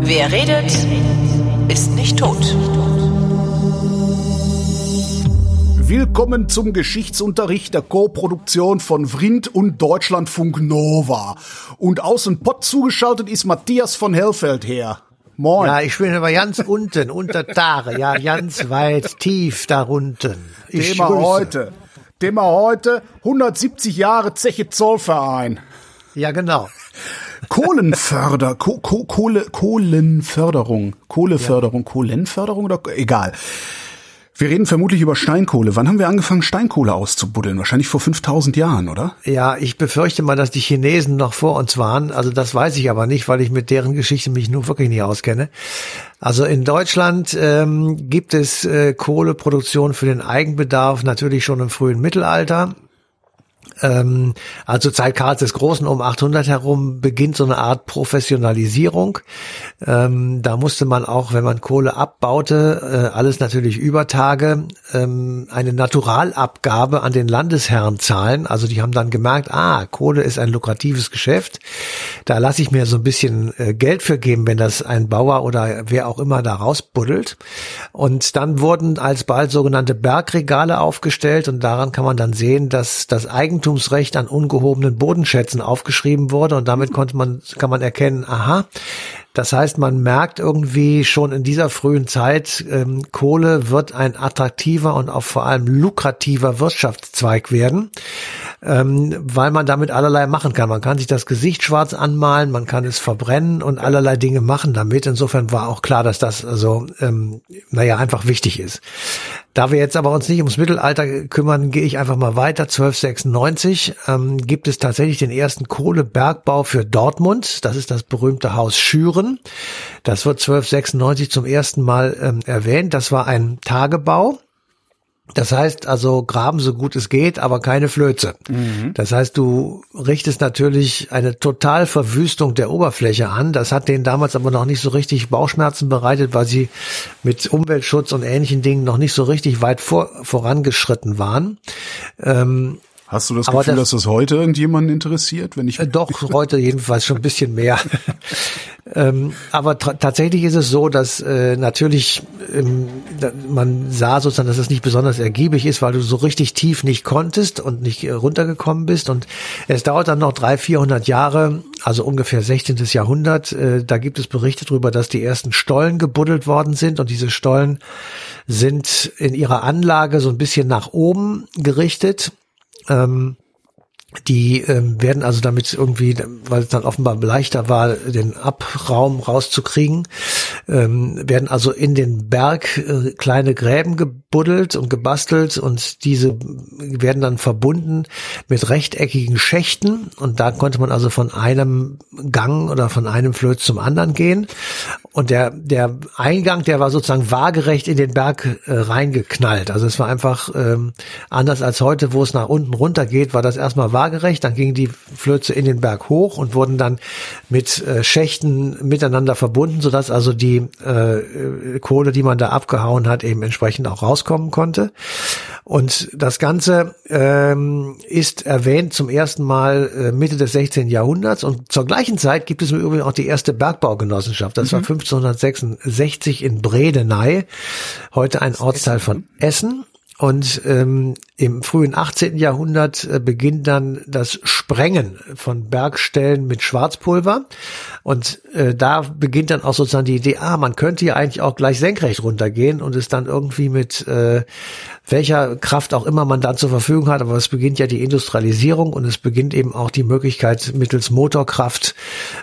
Wer redet, ist nicht tot. Willkommen zum Geschichtsunterricht der Co-Produktion von Vrindt und Deutschlandfunk Nova. Und außen Pott zugeschaltet ist Matthias von Hellfeld her. Moin. Ja, ich bin aber ganz unten, unter Tage, ja, ganz weit, tief darunten. Ich Thema grüße. heute. Thema heute 170 Jahre Zeche Zollverein. Ja, genau. Kohlenförder, Ko Ko Kohle, Kohlenförderung, Kohleförderung, Kohlenförderung oder egal. Wir reden vermutlich über Steinkohle. Wann haben wir angefangen, Steinkohle auszubuddeln? Wahrscheinlich vor 5000 Jahren, oder? Ja, ich befürchte mal, dass die Chinesen noch vor uns waren. Also das weiß ich aber nicht, weil ich mit deren Geschichte mich nur wirklich nicht auskenne. Also in Deutschland ähm, gibt es äh, Kohleproduktion für den Eigenbedarf natürlich schon im frühen Mittelalter. Ähm, also Zeit Karls des Großen um 800 herum beginnt so eine Art Professionalisierung. Ähm, da musste man auch, wenn man Kohle abbaute, äh, alles natürlich über Tage, ähm, eine Naturalabgabe an den Landesherrn zahlen. Also die haben dann gemerkt, ah, Kohle ist ein lukratives Geschäft. Da lasse ich mir so ein bisschen äh, Geld für geben, wenn das ein Bauer oder wer auch immer da rausbuddelt. Und dann wurden alsbald sogenannte Bergregale aufgestellt und daran kann man dann sehen, dass das Eigentumsrecht an ungehobenen Bodenschätzen aufgeschrieben wurde und damit konnte man, kann man erkennen, aha, das heißt, man merkt irgendwie schon in dieser frühen Zeit, ähm, Kohle wird ein attraktiver und auch vor allem lukrativer Wirtschaftszweig werden, ähm, weil man damit allerlei machen kann. Man kann sich das Gesicht schwarz anmalen, man kann es verbrennen und allerlei Dinge machen damit. Insofern war auch klar, dass das also, ähm, naja, einfach wichtig ist. Da wir jetzt aber uns nicht ums Mittelalter kümmern, gehe ich einfach mal weiter. 1296 ähm, gibt es tatsächlich den ersten Kohlebergbau für Dortmund. Das ist das berühmte Haus Schüren. Das wird 1296 zum ersten Mal ähm, erwähnt. Das war ein Tagebau. Das heißt also graben so gut es geht, aber keine Flöze. Das heißt, du richtest natürlich eine total Verwüstung der Oberfläche an. Das hat denen damals aber noch nicht so richtig Bauchschmerzen bereitet, weil sie mit Umweltschutz und ähnlichen Dingen noch nicht so richtig weit vor, vorangeschritten waren. Ähm, Hast du das Gefühl, das- dass das heute irgendjemanden interessiert, wenn ich Äh, Doch, heute jedenfalls schon ein bisschen mehr. ähm, aber tatsächlich ist es so, dass äh, natürlich ähm, man sah sozusagen, dass es nicht besonders ergiebig ist, weil du so richtig tief nicht konntest und nicht äh, runtergekommen bist. Und es dauert dann noch drei, vierhundert Jahre, also ungefähr 16. Jahrhundert. Äh, da gibt es Berichte darüber, dass die ersten Stollen gebuddelt worden sind. Und diese Stollen sind in ihrer Anlage so ein bisschen nach oben gerichtet. Ähm, die ähm, werden also damit irgendwie, weil es dann offenbar leichter war, den Abraum rauszukriegen, ähm, werden also in den Berg äh, kleine Gräben gebuddelt und gebastelt und diese werden dann verbunden mit rechteckigen Schächten und da konnte man also von einem Gang oder von einem Flöz zum anderen gehen und der der Eingang, der war sozusagen waagerecht in den Berg äh, reingeknallt. Also es war einfach ähm, anders als heute, wo es nach unten runter geht, war das erstmal waagerecht, dann gingen die Flöze in den Berg hoch und wurden dann mit äh, Schächten miteinander verbunden, sodass also die äh, Kohle, die man da abgehauen hat, eben entsprechend auch rauskommen konnte. Und das Ganze ähm, ist erwähnt zum ersten Mal äh, Mitte des 16. Jahrhunderts und zur gleichen Zeit gibt es im Übrigen auch die erste Bergbaugenossenschaft. Das war 1566 in Bredeney, heute ein Ortsteil von Essen. Und ähm, im frühen 18. Jahrhundert äh, beginnt dann das Sprengen von Bergstellen mit Schwarzpulver. Und äh, da beginnt dann auch sozusagen die Idee, ah, man könnte ja eigentlich auch gleich senkrecht runtergehen und es dann irgendwie mit äh, welcher Kraft auch immer man dann zur Verfügung hat. Aber es beginnt ja die Industrialisierung und es beginnt eben auch die Möglichkeit, mittels Motorkraft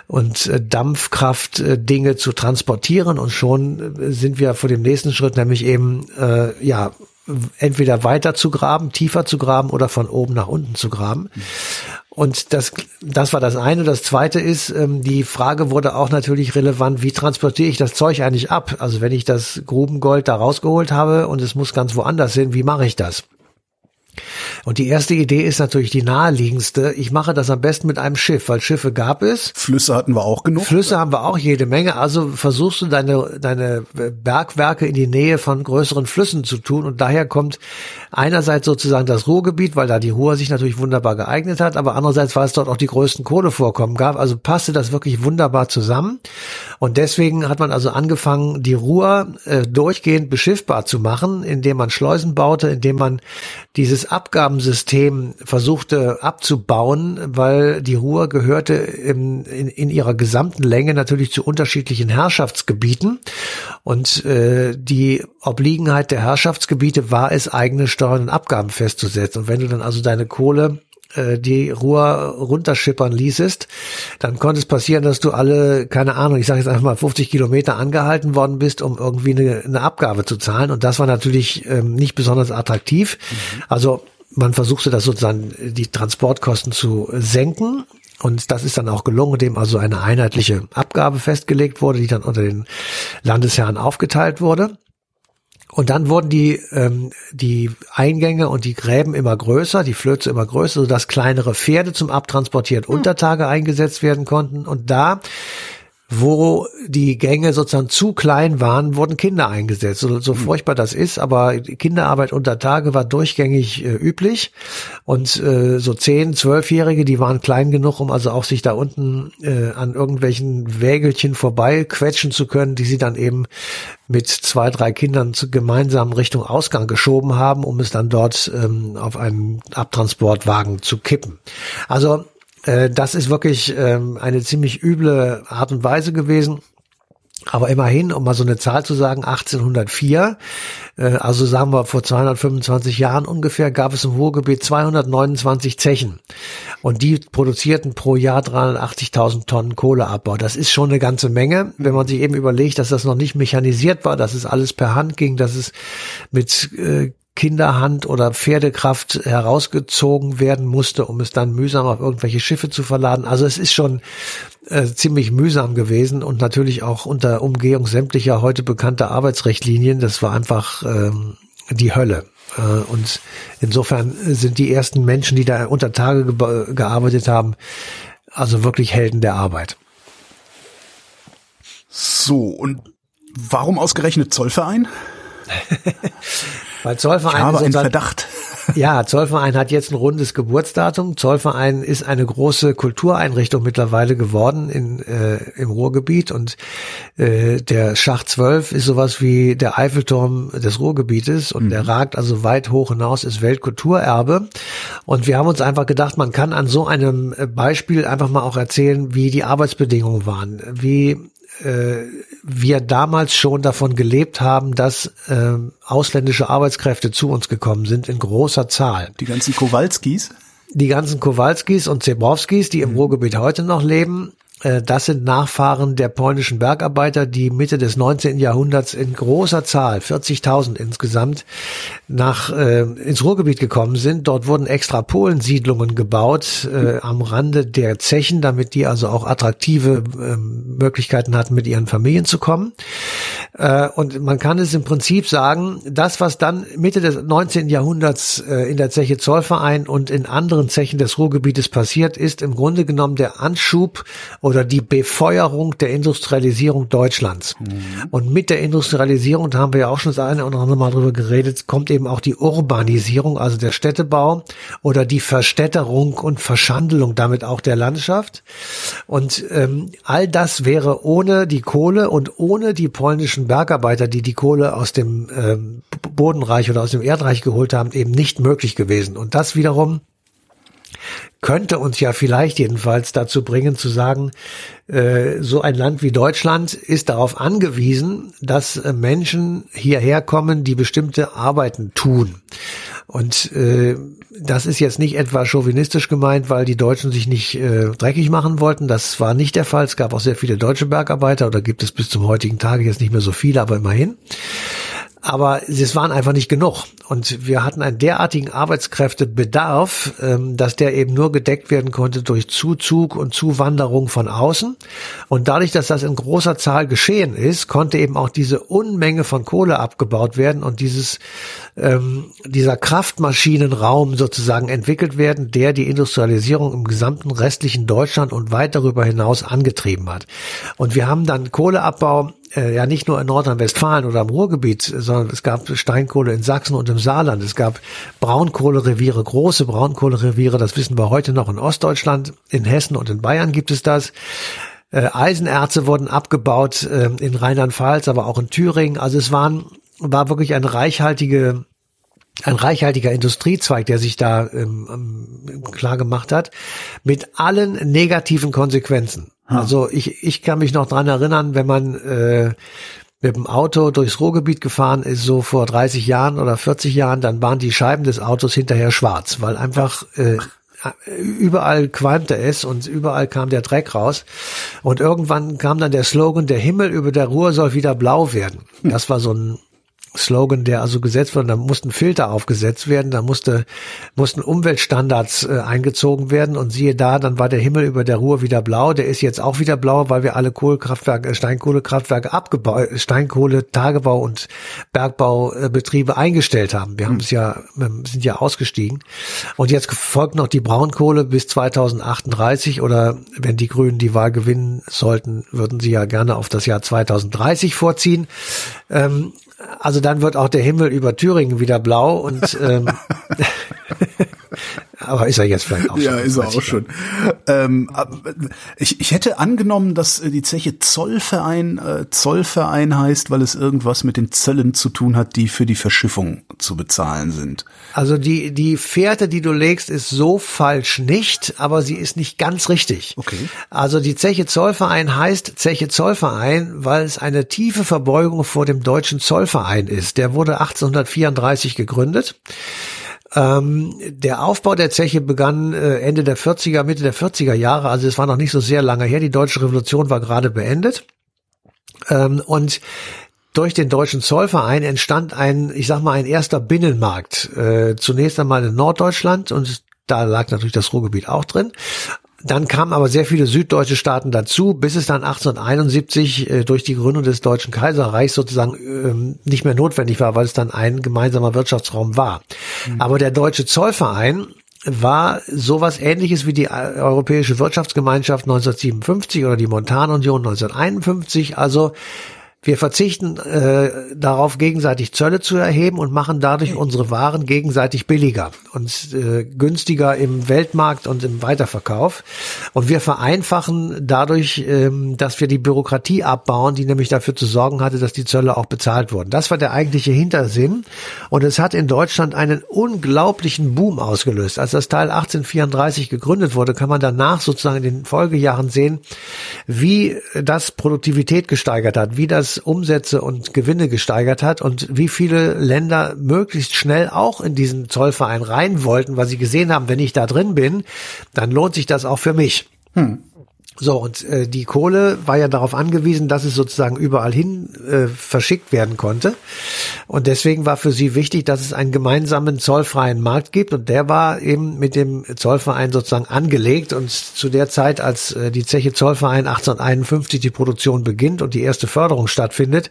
und äh, Dampfkraft äh, Dinge zu transportieren. Und schon äh, sind wir vor dem nächsten Schritt, nämlich eben, äh, ja, entweder weiter zu graben, tiefer zu graben oder von oben nach unten zu graben. Und das, das war das eine. Das zweite ist, ähm, die Frage wurde auch natürlich relevant, wie transportiere ich das Zeug eigentlich ab? Also wenn ich das Grubengold da rausgeholt habe und es muss ganz woanders hin, wie mache ich das? Und die erste Idee ist natürlich die naheliegendste. Ich mache das am besten mit einem Schiff, weil Schiffe gab es. Flüsse hatten wir auch genug. Flüsse haben wir auch jede Menge. Also versuchst du deine, deine Bergwerke in die Nähe von größeren Flüssen zu tun. Und daher kommt einerseits sozusagen das Ruhrgebiet, weil da die Ruhr sich natürlich wunderbar geeignet hat, aber andererseits, weil es dort auch die größten Kohlevorkommen gab. Also passte das wirklich wunderbar zusammen. Und deswegen hat man also angefangen, die Ruhr äh, durchgehend beschiffbar zu machen, indem man Schleusen baute, indem man dieses Abgabensystem versuchte abzubauen, weil die Ruhr gehörte in, in, in ihrer gesamten Länge natürlich zu unterschiedlichen Herrschaftsgebieten. Und äh, die Obliegenheit der Herrschaftsgebiete war es, eigene Steuern und Abgaben festzusetzen. Und wenn du dann also deine Kohle äh, die Ruhr runterschippern ließest, dann konnte es passieren, dass du alle, keine Ahnung, ich sage jetzt einfach mal 50 Kilometer angehalten worden bist, um irgendwie eine, eine Abgabe zu zahlen. Und das war natürlich ähm, nicht besonders attraktiv. Mhm. Also man versuchte das sozusagen die Transportkosten zu senken. Und das ist dann auch gelungen, indem also eine einheitliche Abgabe festgelegt wurde, die dann unter den Landesherren aufgeteilt wurde. Und dann wurden die, ähm, die Eingänge und die Gräben immer größer, die Flöze immer größer, sodass kleinere Pferde zum Abtransportieren hm. Untertage eingesetzt werden konnten. Und da wo die Gänge sozusagen zu klein waren, wurden Kinder eingesetzt. So, so hm. furchtbar das ist, aber Kinderarbeit unter Tage war durchgängig äh, üblich. Und äh, so zehn, zwölfjährige, die waren klein genug, um also auch sich da unten äh, an irgendwelchen Wägelchen vorbei quetschen zu können, die sie dann eben mit zwei, drei Kindern zu, gemeinsam Richtung Ausgang geschoben haben, um es dann dort ähm, auf einen Abtransportwagen zu kippen. Also äh, das ist wirklich ähm, eine ziemlich üble Art und Weise gewesen. Aber immerhin, um mal so eine Zahl zu sagen, 1804, äh, also sagen wir vor 225 Jahren ungefähr, gab es im Ruhrgebiet 229 Zechen. Und die produzierten pro Jahr 380.000 Tonnen Kohleabbau. Das ist schon eine ganze Menge, wenn man sich eben überlegt, dass das noch nicht mechanisiert war, dass es alles per Hand ging, dass es mit äh, Kinderhand oder Pferdekraft herausgezogen werden musste, um es dann mühsam auf irgendwelche Schiffe zu verladen. Also es ist schon äh, ziemlich mühsam gewesen und natürlich auch unter Umgehung sämtlicher heute bekannter Arbeitsrichtlinien. Das war einfach ähm, die Hölle. Äh, und insofern sind die ersten Menschen, die da unter Tage ge gearbeitet haben, also wirklich Helden der Arbeit. So, und warum ausgerechnet Zollverein? Weil Zollverein ich habe einen Verdacht. Ja, Zollverein hat jetzt ein rundes Geburtsdatum. Zollverein ist eine große Kultureinrichtung mittlerweile geworden in, äh, im Ruhrgebiet und äh, der Schacht 12 ist sowas wie der Eiffelturm des Ruhrgebietes und mhm. der ragt also weit hoch hinaus, ist Weltkulturerbe. Und wir haben uns einfach gedacht, man kann an so einem Beispiel einfach mal auch erzählen, wie die Arbeitsbedingungen waren, wie äh, wir damals schon davon gelebt haben, dass äh, ausländische Arbeitskräfte zu uns gekommen sind in großer Zahl. Die ganzen Kowalskis? Die ganzen Kowalskis und Zebrowskis, die im mhm. Ruhrgebiet heute noch leben, das sind Nachfahren der polnischen Bergarbeiter, die Mitte des 19. Jahrhunderts in großer Zahl, 40.000 insgesamt, nach äh, ins Ruhrgebiet gekommen sind. Dort wurden extra Polensiedlungen gebaut äh, am Rande der Zechen, damit die also auch attraktive äh, Möglichkeiten hatten, mit ihren Familien zu kommen. Äh, und man kann es im Prinzip sagen, das, was dann Mitte des 19. Jahrhunderts äh, in der Zeche Zollverein und in anderen Zechen des Ruhrgebietes passiert, ist im Grunde genommen der Anschub oder die Befeuerung der Industrialisierung Deutschlands. Mhm. Und mit der Industrialisierung, da haben wir ja auch schon das eine oder andere Mal drüber geredet, kommt eben auch die Urbanisierung, also der Städtebau oder die Verstädterung und Verschandelung damit auch der Landschaft. Und ähm, all das wäre ohne die Kohle und ohne die polnischen Bergarbeiter, die die Kohle aus dem ähm, Bodenreich oder aus dem Erdreich geholt haben, eben nicht möglich gewesen. Und das wiederum könnte uns ja vielleicht jedenfalls dazu bringen zu sagen, äh, so ein Land wie Deutschland ist darauf angewiesen, dass äh, Menschen hierher kommen, die bestimmte Arbeiten tun. Und äh, das ist jetzt nicht etwa chauvinistisch gemeint, weil die Deutschen sich nicht äh, dreckig machen wollten. Das war nicht der Fall. Es gab auch sehr viele deutsche Bergarbeiter oder gibt es bis zum heutigen Tage jetzt nicht mehr so viele, aber immerhin. Aber es waren einfach nicht genug. Und wir hatten einen derartigen Arbeitskräftebedarf, ähm, dass der eben nur gedeckt werden konnte durch Zuzug und Zuwanderung von außen. Und dadurch, dass das in großer Zahl geschehen ist, konnte eben auch diese Unmenge von Kohle abgebaut werden und dieses ähm, dieser Kraftmaschinenraum sozusagen entwickelt werden, der die Industrialisierung im gesamten restlichen Deutschland und weit darüber hinaus angetrieben hat. Und wir haben dann Kohleabbau äh, ja nicht nur in Nordrhein-Westfalen oder im Ruhrgebiet, sondern es gab Steinkohle in Sachsen und im Saarland. Es gab Braunkohlereviere, große Braunkohlereviere, das wissen wir heute noch in Ostdeutschland, in Hessen und in Bayern gibt es das. Äh, Eisenerze wurden abgebaut äh, in Rheinland-Pfalz, aber auch in Thüringen. Also es waren war wirklich eine reichhaltige ein reichhaltiger Industriezweig, der sich da ähm, ähm, klar gemacht hat, mit allen negativen Konsequenzen. Hm. Also ich, ich kann mich noch dran erinnern, wenn man äh, mit dem Auto durchs Ruhrgebiet gefahren ist, so vor 30 Jahren oder 40 Jahren, dann waren die Scheiben des Autos hinterher schwarz, weil einfach äh, überall qualmte es und überall kam der Dreck raus. Und irgendwann kam dann der Slogan, der Himmel über der Ruhr soll wieder blau werden. Das war so ein Slogan, der also gesetzt wurde, da mussten Filter aufgesetzt werden, da musste, mussten Umweltstandards äh, eingezogen werden und siehe da, dann war der Himmel über der Ruhr wieder blau, der ist jetzt auch wieder blau, weil wir alle Kohlekraftwerke, äh, Steinkohlekraftwerke abgebaut, Steinkohle, Tagebau und Bergbaubetriebe eingestellt haben. Wir haben es ja, wir sind ja ausgestiegen. Und jetzt folgt noch die Braunkohle bis 2038 oder wenn die Grünen die Wahl gewinnen sollten, würden sie ja gerne auf das Jahr 2030 vorziehen. Ähm, also dann wird auch der Himmel über Thüringen wieder blau und ähm, aber ist er jetzt vielleicht auch schon? Ja, ist er auch schon. Ähm, ich, ich hätte angenommen, dass äh, die Zeche Zollverein äh, Zollverein heißt, weil es irgendwas mit den Zöllen zu tun hat, die für die Verschiffung zu bezahlen sind. Also die die Fährte, die du legst, ist so falsch nicht, aber sie ist nicht ganz richtig. Okay. Also die Zeche Zollverein heißt Zeche Zollverein, weil es eine tiefe Verbeugung vor dem deutschen Zollverein ist. Der wurde 1834 gegründet. Ähm, der Aufbau der Zeche begann äh, Ende der 40er, Mitte der 40er Jahre, also es war noch nicht so sehr lange her. Die deutsche Revolution war gerade beendet. Ähm, und durch den deutschen Zollverein entstand ein, ich sag mal, ein erster Binnenmarkt. Äh, zunächst einmal in Norddeutschland und da lag natürlich das Ruhrgebiet auch drin. Dann kamen aber sehr viele süddeutsche Staaten dazu, bis es dann 1871 äh, durch die Gründung des Deutschen Kaiserreichs sozusagen ähm, nicht mehr notwendig war, weil es dann ein gemeinsamer Wirtschaftsraum war. Mhm. Aber der Deutsche Zollverein war sowas ähnliches wie die äh, Europäische Wirtschaftsgemeinschaft 1957 oder die Montanunion 1951. Also wir verzichten äh, darauf, gegenseitig Zölle zu erheben und machen dadurch unsere Waren gegenseitig billiger und äh, günstiger im Weltmarkt und im Weiterverkauf. Und wir vereinfachen dadurch, ähm, dass wir die Bürokratie abbauen, die nämlich dafür zu sorgen hatte, dass die Zölle auch bezahlt wurden. Das war der eigentliche Hintersinn. Und es hat in Deutschland einen unglaublichen Boom ausgelöst. Als das Teil 1834 gegründet wurde, kann man danach sozusagen in den Folgejahren sehen, wie das Produktivität gesteigert hat, wie das Umsätze und Gewinne gesteigert hat und wie viele Länder möglichst schnell auch in diesen Zollverein rein wollten, weil sie gesehen haben, wenn ich da drin bin, dann lohnt sich das auch für mich. Hm. So, und äh, die Kohle war ja darauf angewiesen, dass es sozusagen überall hin äh, verschickt werden konnte. Und deswegen war für sie wichtig, dass es einen gemeinsamen zollfreien Markt gibt. Und der war eben mit dem Zollverein sozusagen angelegt. Und zu der Zeit, als äh, die Zeche Zollverein 1851 die Produktion beginnt und die erste Förderung stattfindet,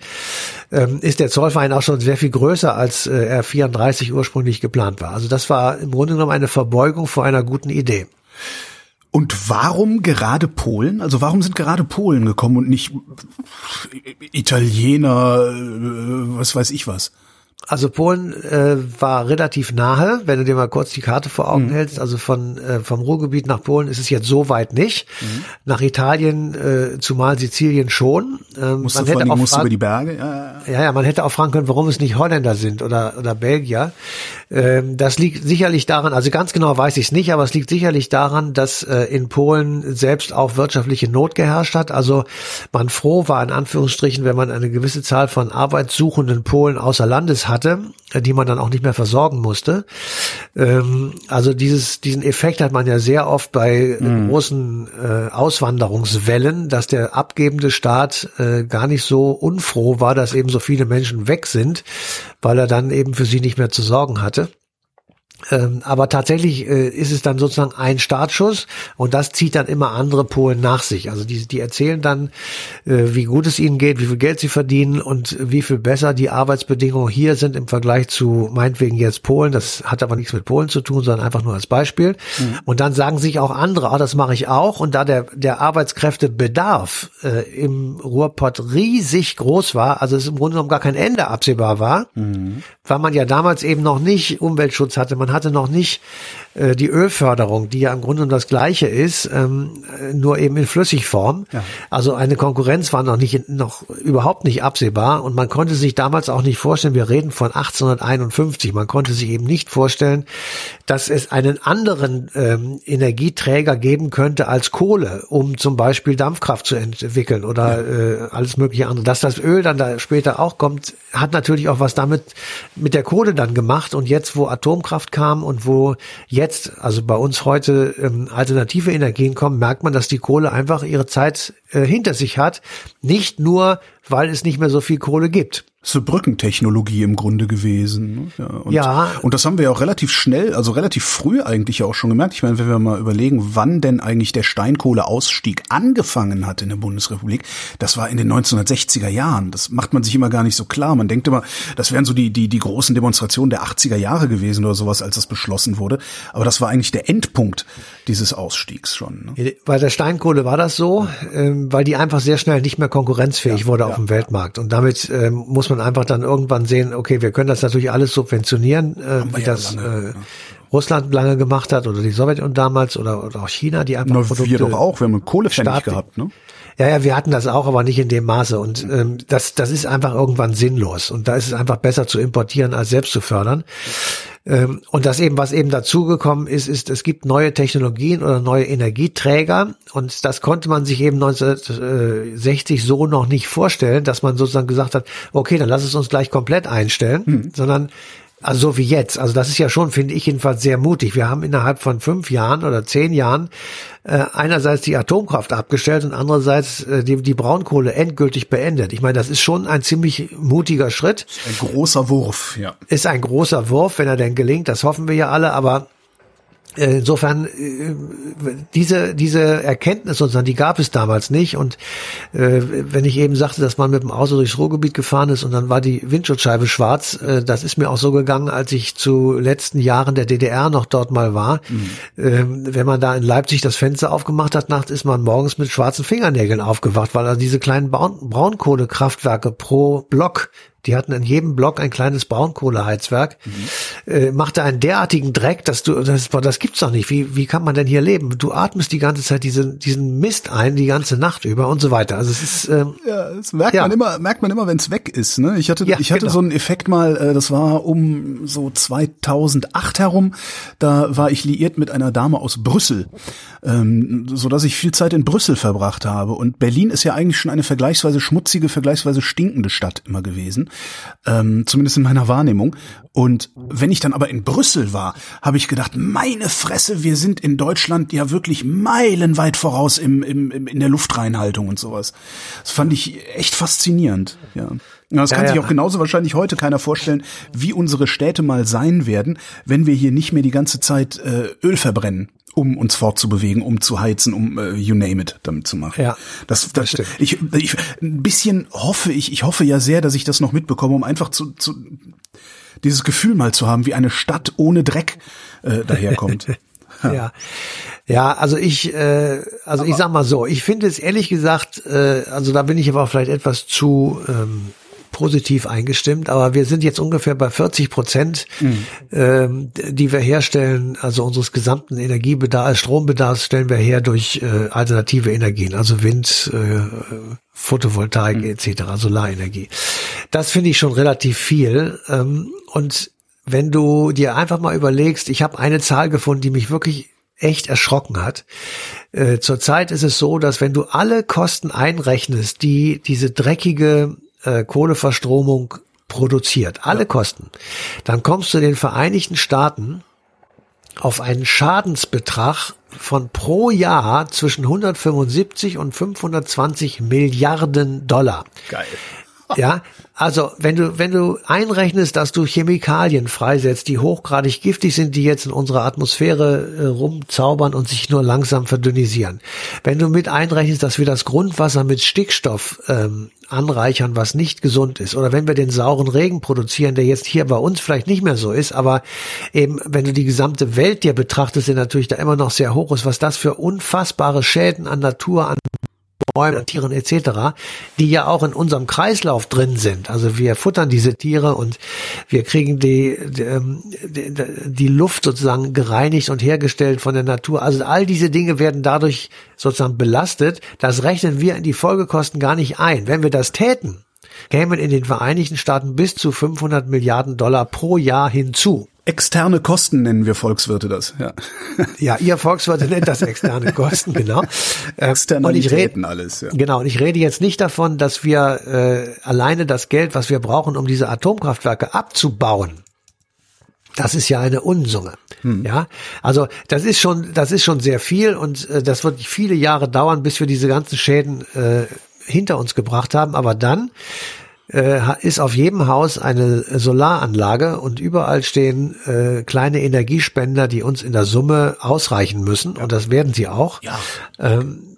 ähm, ist der Zollverein auch schon sehr viel größer, als äh, er 34 ursprünglich geplant war. Also das war im Grunde genommen eine Verbeugung vor einer guten Idee. Und warum gerade Polen? Also warum sind gerade Polen gekommen und nicht Italiener, äh, was weiß ich was? Also Polen äh, war relativ nahe, wenn du dir mal kurz die Karte vor Augen mhm. hältst. Also von äh, vom Ruhrgebiet nach Polen ist es jetzt so weit nicht. Mhm. Nach Italien, äh, zumal Sizilien schon. Ähm, man hätte auch musst über die Berge. Ja, ja, ja, man hätte auch fragen können, warum es nicht Holländer sind oder oder Belgier. Ähm, das liegt sicherlich daran, also ganz genau weiß ich es nicht, aber es liegt sicherlich daran, dass äh, in Polen selbst auch wirtschaftliche Not geherrscht hat. Also man froh war in Anführungsstrichen, wenn man eine gewisse Zahl von arbeitssuchenden Polen außer Landes hatte, die man dann auch nicht mehr versorgen musste. Ähm, also dieses, diesen Effekt hat man ja sehr oft bei mhm. großen äh, Auswanderungswellen, dass der abgebende Staat äh, gar nicht so unfroh war, dass eben so viele Menschen weg sind, weil er dann eben für sie nicht mehr zu sorgen hatte. Ähm, aber tatsächlich äh, ist es dann sozusagen ein Startschuss und das zieht dann immer andere Polen nach sich. Also die, die erzählen dann, äh, wie gut es ihnen geht, wie viel Geld sie verdienen und wie viel besser die Arbeitsbedingungen hier sind im Vergleich zu meinetwegen jetzt Polen. Das hat aber nichts mit Polen zu tun, sondern einfach nur als Beispiel. Mhm. Und dann sagen sich auch andere, ah, das mache ich auch. Und da der, der Arbeitskräftebedarf äh, im Ruhrpott riesig groß war, also es im Grunde genommen gar kein Ende absehbar war, mhm. weil man ja damals eben noch nicht Umweltschutz hatte, man hatte noch nicht äh, die Ölförderung, die ja im Grunde das Gleiche ist, ähm, nur eben in Flüssigform. Ja. Also eine Konkurrenz war noch nicht, noch überhaupt nicht absehbar und man konnte sich damals auch nicht vorstellen, wir reden von 1851, man konnte sich eben nicht vorstellen, dass es einen anderen ähm, Energieträger geben könnte als Kohle, um zum Beispiel Dampfkraft zu entwickeln oder ja. äh, alles mögliche andere. Dass das Öl dann da später auch kommt, hat natürlich auch was damit mit der Kohle dann gemacht und jetzt, wo Atomkraft kam und wo jetzt, also bei uns heute ähm, alternative Energien kommen, merkt man, dass die Kohle einfach ihre Zeit äh, hinter sich hat. Nicht nur, weil es nicht mehr so viel Kohle gibt so Brückentechnologie im Grunde gewesen. Ne? Ja und, ja. und das haben wir ja auch relativ schnell, also relativ früh eigentlich ja auch schon gemerkt. Ich meine, wenn wir mal überlegen, wann denn eigentlich der Steinkohleausstieg angefangen hat in der Bundesrepublik, das war in den 1960er Jahren. Das macht man sich immer gar nicht so klar. Man denkt immer, das wären so die, die, die großen Demonstrationen der 80er Jahre gewesen oder sowas, als das beschlossen wurde. Aber das war eigentlich der Endpunkt dieses Ausstiegs schon. Ne? Bei der Steinkohle war das so, ähm, weil die einfach sehr schnell nicht mehr konkurrenzfähig ja, wurde ja, auf dem Weltmarkt. Und damit ähm, muss man einfach dann irgendwann sehen, okay, wir können das natürlich alles subventionieren, äh, wie das lange, äh, Russland lange gemacht hat oder die Sowjetunion damals oder, oder auch China, die einfach Na, Produkte wir doch auch, wir haben Kohlepfennig gehabt, ne? Ja, ja, wir hatten das auch, aber nicht in dem Maße. Und ähm, das, das ist einfach irgendwann sinnlos. Und da ist es einfach besser zu importieren, als selbst zu fördern. Ähm, und das eben, was eben dazugekommen ist, ist, es gibt neue Technologien oder neue Energieträger. Und das konnte man sich eben 1960 so noch nicht vorstellen, dass man sozusagen gesagt hat, okay, dann lass es uns gleich komplett einstellen, mhm. sondern also so wie jetzt. Also das ist ja schon, finde ich jedenfalls sehr mutig. Wir haben innerhalb von fünf Jahren oder zehn Jahren äh, einerseits die Atomkraft abgestellt und andererseits äh, die, die Braunkohle endgültig beendet. Ich meine, das ist schon ein ziemlich mutiger Schritt. Ein großer Wurf, ja. Ist ein großer Wurf, wenn er denn gelingt. Das hoffen wir ja alle. Aber Insofern, äh, diese, diese Erkenntnis sozusagen, die gab es damals nicht. Und äh, wenn ich eben sagte, dass man mit dem Auto durchs Ruhrgebiet gefahren ist und dann war die Windschutzscheibe schwarz, äh, das ist mir auch so gegangen, als ich zu letzten Jahren der DDR noch dort mal war. Mhm. Ähm, wenn man da in Leipzig das Fenster aufgemacht hat, nachts ist man morgens mit schwarzen Fingernägeln aufgewacht, weil also diese kleinen Braun Braunkohlekraftwerke pro Block die hatten in jedem Block ein kleines Braunkohleheizwerk. Mhm. Äh, machte einen derartigen Dreck, dass du, das, das gibt's doch nicht. Wie, wie kann man denn hier leben? Du atmest die ganze Zeit diesen, diesen Mist ein, die ganze Nacht über und so weiter. Also es ist, ähm, ja, das merkt ja. man immer, merkt man immer, wenn es weg ist, ne? Ich hatte, ja, ich hatte genau. so einen Effekt mal, äh, das war um so 2008 herum, da war ich liiert mit einer Dame aus Brüssel, ähm, so dass ich viel Zeit in Brüssel verbracht habe. Und Berlin ist ja eigentlich schon eine vergleichsweise schmutzige, vergleichsweise stinkende Stadt immer gewesen ähm, zumindest in meiner Wahrnehmung. Und wenn ich dann aber in Brüssel war, habe ich gedacht, meine Fresse, wir sind in Deutschland ja wirklich meilenweit voraus im, im, im, in der Luftreinhaltung und sowas. Das fand ich echt faszinierend. Ja. Das kann ja, ja. sich auch genauso wahrscheinlich heute keiner vorstellen, wie unsere Städte mal sein werden, wenn wir hier nicht mehr die ganze Zeit äh, Öl verbrennen um uns fortzubewegen, um zu heizen, um uh, you name it damit zu machen. Ja, das, das, das ich, ich, ein bisschen hoffe ich, ich hoffe ja sehr, dass ich das noch mitbekomme, um einfach zu, zu dieses Gefühl mal zu haben, wie eine Stadt ohne Dreck äh, daherkommt. ja. ja. Ja, also ich, äh, also aber ich sag mal so, ich finde es ehrlich gesagt, äh, also da bin ich aber vielleicht etwas zu ähm, positiv eingestimmt, aber wir sind jetzt ungefähr bei 40 Prozent, mhm. ähm, die wir herstellen, also unseres gesamten Energiebedarfs, Strombedarfs stellen wir her durch äh, alternative Energien, also Wind, äh, Photovoltaik mhm. etc., Solarenergie. Das finde ich schon relativ viel. Ähm, und wenn du dir einfach mal überlegst, ich habe eine Zahl gefunden, die mich wirklich echt erschrocken hat. Äh, zurzeit ist es so, dass wenn du alle Kosten einrechnest, die diese dreckige äh, Kohleverstromung produziert, alle Kosten, dann kommst du den Vereinigten Staaten auf einen Schadensbetrag von pro Jahr zwischen 175 und 520 Milliarden Dollar. Geil. Ja, also wenn du wenn du einrechnest, dass du Chemikalien freisetzt, die hochgradig giftig sind, die jetzt in unserer Atmosphäre äh, rumzaubern und sich nur langsam verdünnisieren. Wenn du mit einrechnest, dass wir das Grundwasser mit Stickstoff ähm, anreichern, was nicht gesund ist, oder wenn wir den sauren Regen produzieren, der jetzt hier bei uns vielleicht nicht mehr so ist, aber eben wenn du die gesamte Welt dir betrachtest, der natürlich da immer noch sehr hoch ist, was das für unfassbare Schäden an Natur, an Bäumen, Tieren etc., die ja auch in unserem Kreislauf drin sind. Also wir futtern diese Tiere und wir kriegen die, die, ähm, die Luft sozusagen gereinigt und hergestellt von der Natur. Also all diese Dinge werden dadurch sozusagen belastet. Das rechnen wir in die Folgekosten gar nicht ein. Wenn wir das täten, kämen in den Vereinigten Staaten bis zu 500 Milliarden Dollar pro Jahr hinzu. Externe Kosten nennen wir Volkswirte das, ja. Ja, ihr Volkswirte nennt das externe Kosten, genau. Äh, Externalitäten alles, ja. Genau, und ich rede jetzt nicht davon, dass wir äh, alleine das Geld, was wir brauchen, um diese Atomkraftwerke abzubauen, das ist ja eine Unsumme. Hm. Ja, also das ist schon, das ist schon sehr viel und äh, das wird viele Jahre dauern, bis wir diese ganzen Schäden äh, hinter uns gebracht haben. Aber dann ist auf jedem Haus eine Solaranlage und überall stehen äh, kleine Energiespender, die uns in der Summe ausreichen müssen. Und das werden sie auch. Ja. Ähm,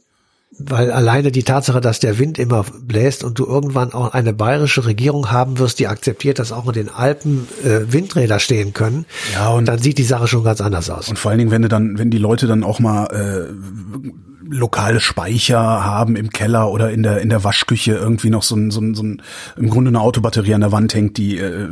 weil alleine die Tatsache, dass der Wind immer bläst und du irgendwann auch eine bayerische Regierung haben wirst, die akzeptiert, dass auch in den Alpen äh, Windräder stehen können, ja, und dann sieht die Sache schon ganz anders aus. Und vor allen Dingen, wenn du dann, wenn die Leute dann auch mal äh, lokale Speicher haben im Keller oder in der in der Waschküche irgendwie noch so ein, so ein, so ein im Grunde eine Autobatterie an der Wand hängt, die äh,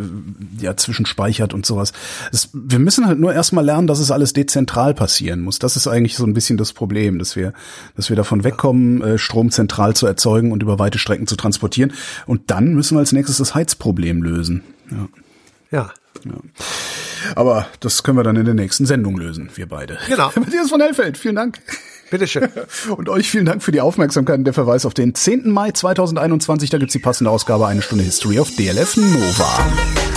ja zwischenspeichert und sowas. Es, wir müssen halt nur erstmal lernen, dass es alles dezentral passieren muss. Das ist eigentlich so ein bisschen das Problem, dass wir dass wir davon wegkommen, äh, Strom zentral zu erzeugen und über weite Strecken zu transportieren. Und dann müssen wir als nächstes das Heizproblem lösen. Ja. Ja. ja. Aber das können wir dann in der nächsten Sendung lösen, wir beide. Genau. Matthias von Hellfeld, vielen Dank. Bitteschön. Und euch vielen Dank für die Aufmerksamkeit. Der Verweis auf den 10. Mai 2021. Da gibt's die passende Ausgabe Eine Stunde History auf DLF Nova.